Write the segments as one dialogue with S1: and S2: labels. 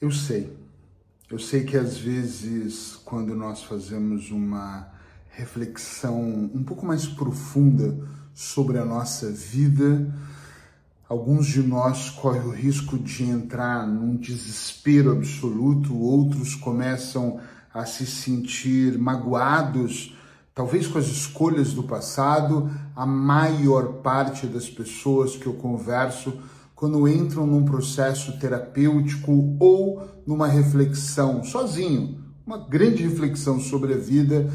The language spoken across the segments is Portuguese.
S1: Eu sei. Eu sei que às vezes, quando nós fazemos uma reflexão um pouco mais profunda sobre a nossa vida, alguns de nós correm o risco de entrar num desespero absoluto, outros começam a se sentir magoados, talvez com as escolhas do passado. A maior parte das pessoas que eu converso quando entram num processo terapêutico ou numa reflexão sozinho, uma grande reflexão sobre a vida,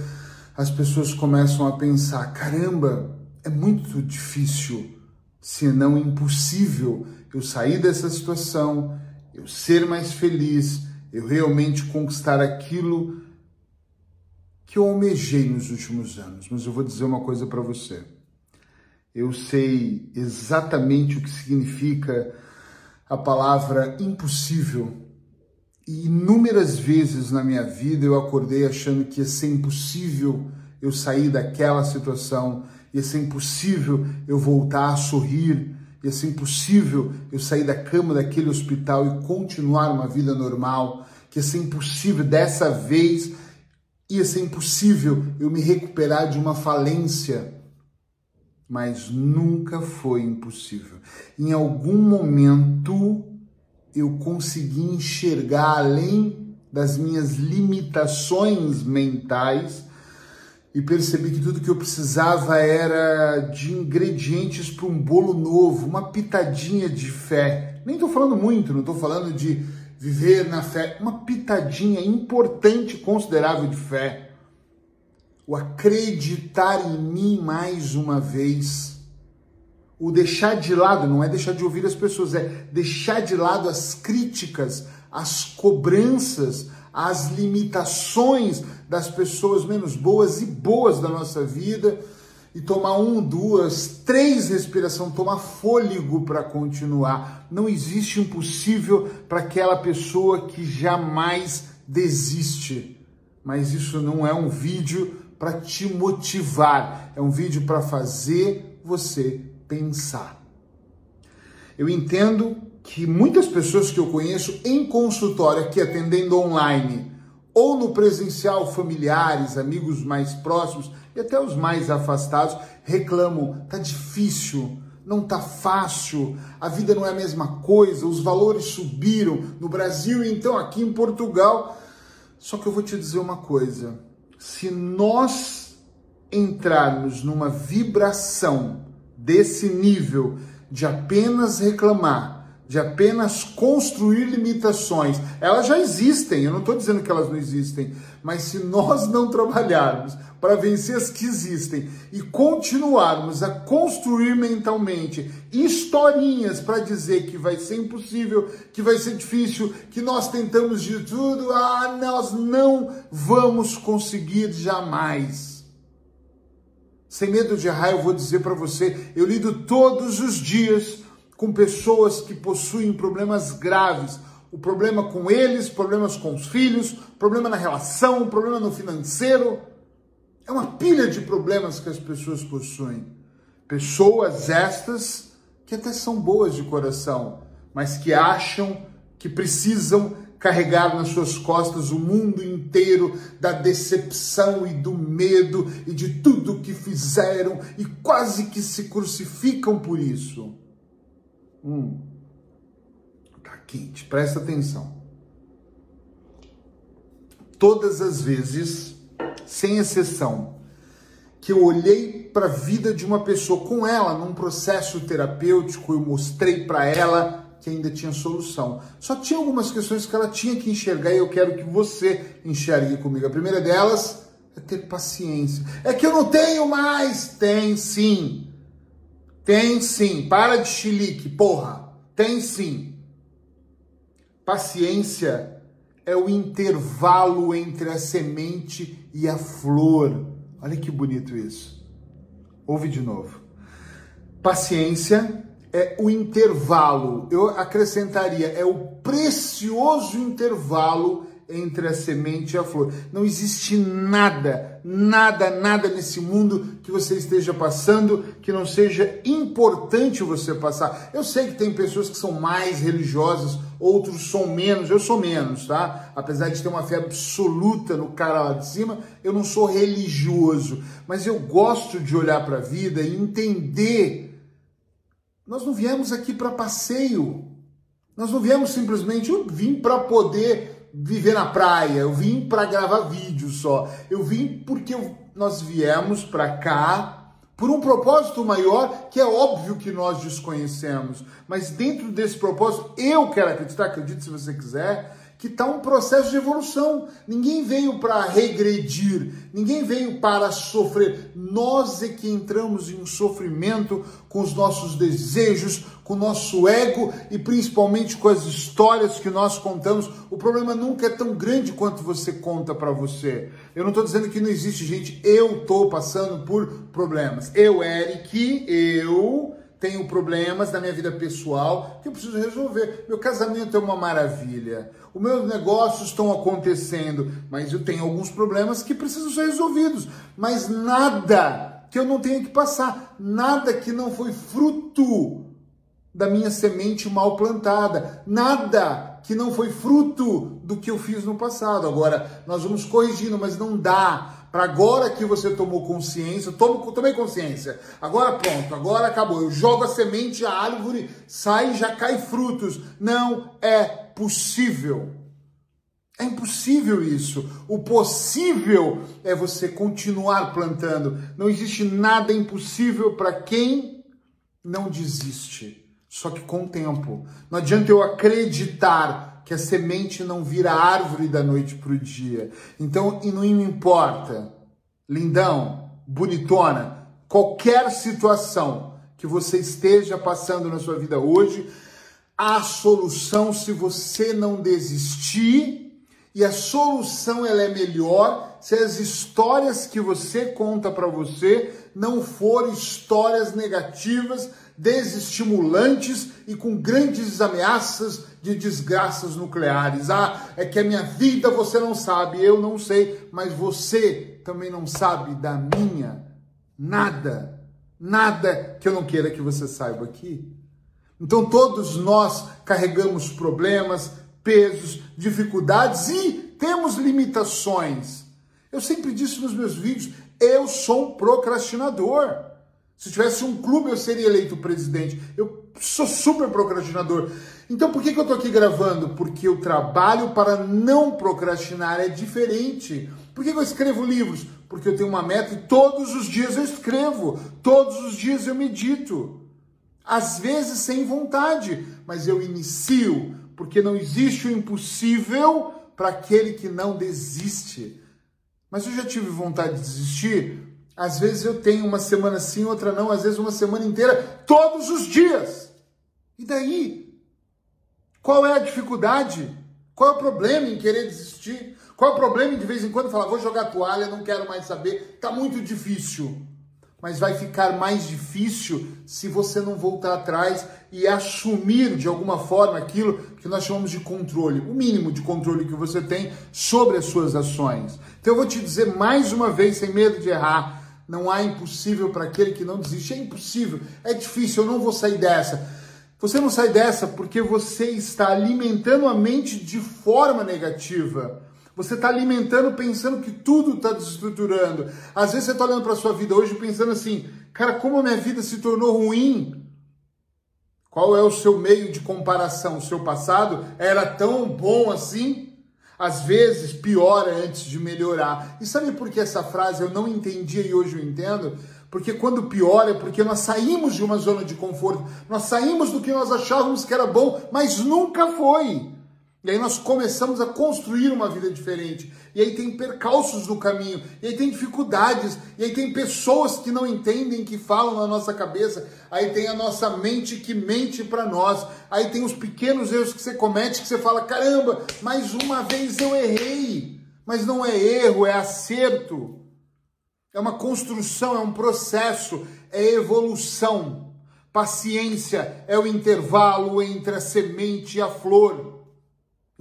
S1: as pessoas começam a pensar: caramba, é muito difícil, se não impossível, eu sair dessa situação, eu ser mais feliz, eu realmente conquistar aquilo que eu almejei nos últimos anos. Mas eu vou dizer uma coisa para você eu sei exatamente o que significa a palavra impossível. E inúmeras vezes na minha vida eu acordei achando que ia ser impossível eu sair daquela situação, ia ser impossível eu voltar a sorrir, ia ser impossível eu sair da cama daquele hospital e continuar uma vida normal, que ia ser impossível dessa vez, ia ser impossível eu me recuperar de uma falência mas nunca foi impossível. Em algum momento eu consegui enxergar além das minhas limitações mentais e percebi que tudo que eu precisava era de ingredientes para um bolo novo, uma pitadinha de fé. Nem estou falando muito, não estou falando de viver na fé, uma pitadinha importante, considerável de fé o acreditar em mim mais uma vez, o deixar de lado, não é deixar de ouvir as pessoas, é deixar de lado as críticas, as cobranças, as limitações das pessoas menos boas e boas da nossa vida e tomar um, duas, três respiração, tomar fôlego para continuar. Não existe impossível para aquela pessoa que jamais desiste. Mas isso não é um vídeo para te motivar, é um vídeo para fazer você pensar. Eu entendo que muitas pessoas que eu conheço em consultório, aqui atendendo online, ou no presencial, familiares, amigos mais próximos e até os mais afastados, reclamam: tá difícil, não tá fácil, a vida não é a mesma coisa, os valores subiram no Brasil e então aqui em Portugal. Só que eu vou te dizer uma coisa se nós entrarmos numa vibração desse nível de apenas reclamar, de apenas construir limitações, elas já existem, eu não estou dizendo que elas não existem, mas se nós não trabalharmos para vencer as que existem e continuarmos a construir mentalmente historinhas para dizer que vai ser impossível, que vai ser difícil, que nós tentamos de tudo, ah, nós não vamos conseguir jamais. Sem medo de errar, eu vou dizer para você, eu lido todos os dias com pessoas que possuem problemas graves, o problema com eles, problemas com os filhos, problema na relação, problema no financeiro, é uma pilha de problemas que as pessoas possuem. Pessoas estas que até são boas de coração, mas que acham que precisam carregar nas suas costas o mundo inteiro da decepção e do medo e de tudo que fizeram e quase que se crucificam por isso. Hum, tá quente, presta atenção. Todas as vezes sem exceção, que eu olhei para a vida de uma pessoa com ela num processo terapêutico, eu mostrei para ela que ainda tinha solução. Só tinha algumas questões que ela tinha que enxergar e eu quero que você enxergue comigo. A primeira delas é ter paciência. É que eu não tenho mais. Tem sim. Tem sim. Para de chilique, porra. Tem sim. Paciência é o intervalo entre a semente e a flor. Olha que bonito isso. Ouve de novo. Paciência é o intervalo, eu acrescentaria, é o precioso intervalo entre a semente e a flor. Não existe nada, nada, nada nesse mundo que você esteja passando que não seja importante você passar. Eu sei que tem pessoas que são mais religiosas outros são menos, eu sou menos, tá? Apesar de ter uma fé absoluta no cara lá de cima, eu não sou religioso, mas eu gosto de olhar para a vida e entender. Nós não viemos aqui para passeio. Nós não viemos simplesmente, eu vim para poder viver na praia, eu vim para gravar vídeo só. Eu vim porque nós viemos para cá por um propósito maior que é óbvio que nós desconhecemos. Mas dentro desse propósito, eu quero acreditar, acredite se você quiser, que está um processo de evolução. Ninguém veio para regredir, ninguém veio para sofrer. Nós é que entramos em sofrimento com os nossos desejos, com o nosso ego e principalmente com as histórias que nós contamos. O problema nunca é tão grande quanto você conta para você. Eu não estou dizendo que não existe gente, eu estou passando por problemas. Eu, Eric, eu tenho problemas na minha vida pessoal que eu preciso resolver. Meu casamento é uma maravilha. Os meus negócios estão acontecendo, mas eu tenho alguns problemas que precisam ser resolvidos. Mas nada que eu não tenha que passar, nada que não foi fruto da minha semente mal plantada. Nada que não foi fruto do que eu fiz no passado. Agora, nós vamos corrigindo, mas não dá para agora que você tomou consciência, tomo, tomei consciência, agora pronto, agora acabou. Eu jogo a semente, a árvore sai e já cai frutos. Não é possível. É impossível isso. O possível é você continuar plantando. Não existe nada impossível para quem não desiste só que com o tempo. Não adianta eu acreditar que a semente não vira árvore da noite para o dia. Então, e não importa, lindão, bonitona, qualquer situação que você esteja passando na sua vida hoje, a solução se você não desistir, e a solução ela é melhor se as histórias que você conta para você não forem histórias negativas desestimulantes e com grandes ameaças de desgraças nucleares. Ah, é que a minha vida você não sabe, eu não sei, mas você também não sabe da minha. Nada, nada que eu não queira que você saiba aqui. Então todos nós carregamos problemas, pesos, dificuldades e temos limitações. Eu sempre disse nos meus vídeos, eu sou um procrastinador. Se tivesse um clube, eu seria eleito presidente. Eu sou super procrastinador. Então, por que, que eu estou aqui gravando? Porque o trabalho para não procrastinar é diferente. Por que, que eu escrevo livros? Porque eu tenho uma meta e todos os dias eu escrevo, todos os dias eu medito. Às vezes sem vontade, mas eu inicio, porque não existe o impossível para aquele que não desiste. Mas eu já tive vontade de desistir às vezes eu tenho uma semana sim, outra não, às vezes uma semana inteira, todos os dias. E daí? Qual é a dificuldade? Qual é o problema em querer desistir? Qual é o problema em de vez em quando falar, vou jogar toalha, não quero mais saber, tá muito difícil. Mas vai ficar mais difícil se você não voltar atrás e assumir de alguma forma aquilo que nós chamamos de controle, o mínimo de controle que você tem sobre as suas ações. Então eu vou te dizer mais uma vez, sem medo de errar, não há impossível para aquele que não desiste. É impossível, é difícil, eu não vou sair dessa. Você não sai dessa porque você está alimentando a mente de forma negativa. Você está alimentando pensando que tudo está desestruturando. Às vezes você está olhando para a sua vida hoje pensando assim, cara, como a minha vida se tornou ruim. Qual é o seu meio de comparação? O seu passado era tão bom assim? Às vezes piora antes de melhorar. E sabe por que essa frase eu não entendia e hoje eu entendo? Porque quando piora é porque nós saímos de uma zona de conforto, nós saímos do que nós achávamos que era bom, mas nunca foi. E aí nós começamos a construir uma vida diferente. E aí tem percalços no caminho, e aí tem dificuldades, e aí tem pessoas que não entendem, que falam na nossa cabeça. Aí tem a nossa mente que mente para nós. Aí tem os pequenos erros que você comete que você fala: "Caramba, mais uma vez eu errei". Mas não é erro, é acerto. É uma construção, é um processo, é evolução. Paciência é o intervalo entre a semente e a flor.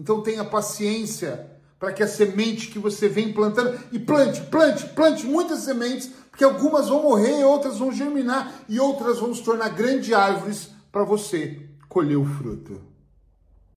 S1: Então tenha paciência para que a semente que você vem plantando e plante, plante, plante muitas sementes, porque algumas vão morrer, outras vão germinar e outras vão se tornar grandes árvores para você colher o fruto.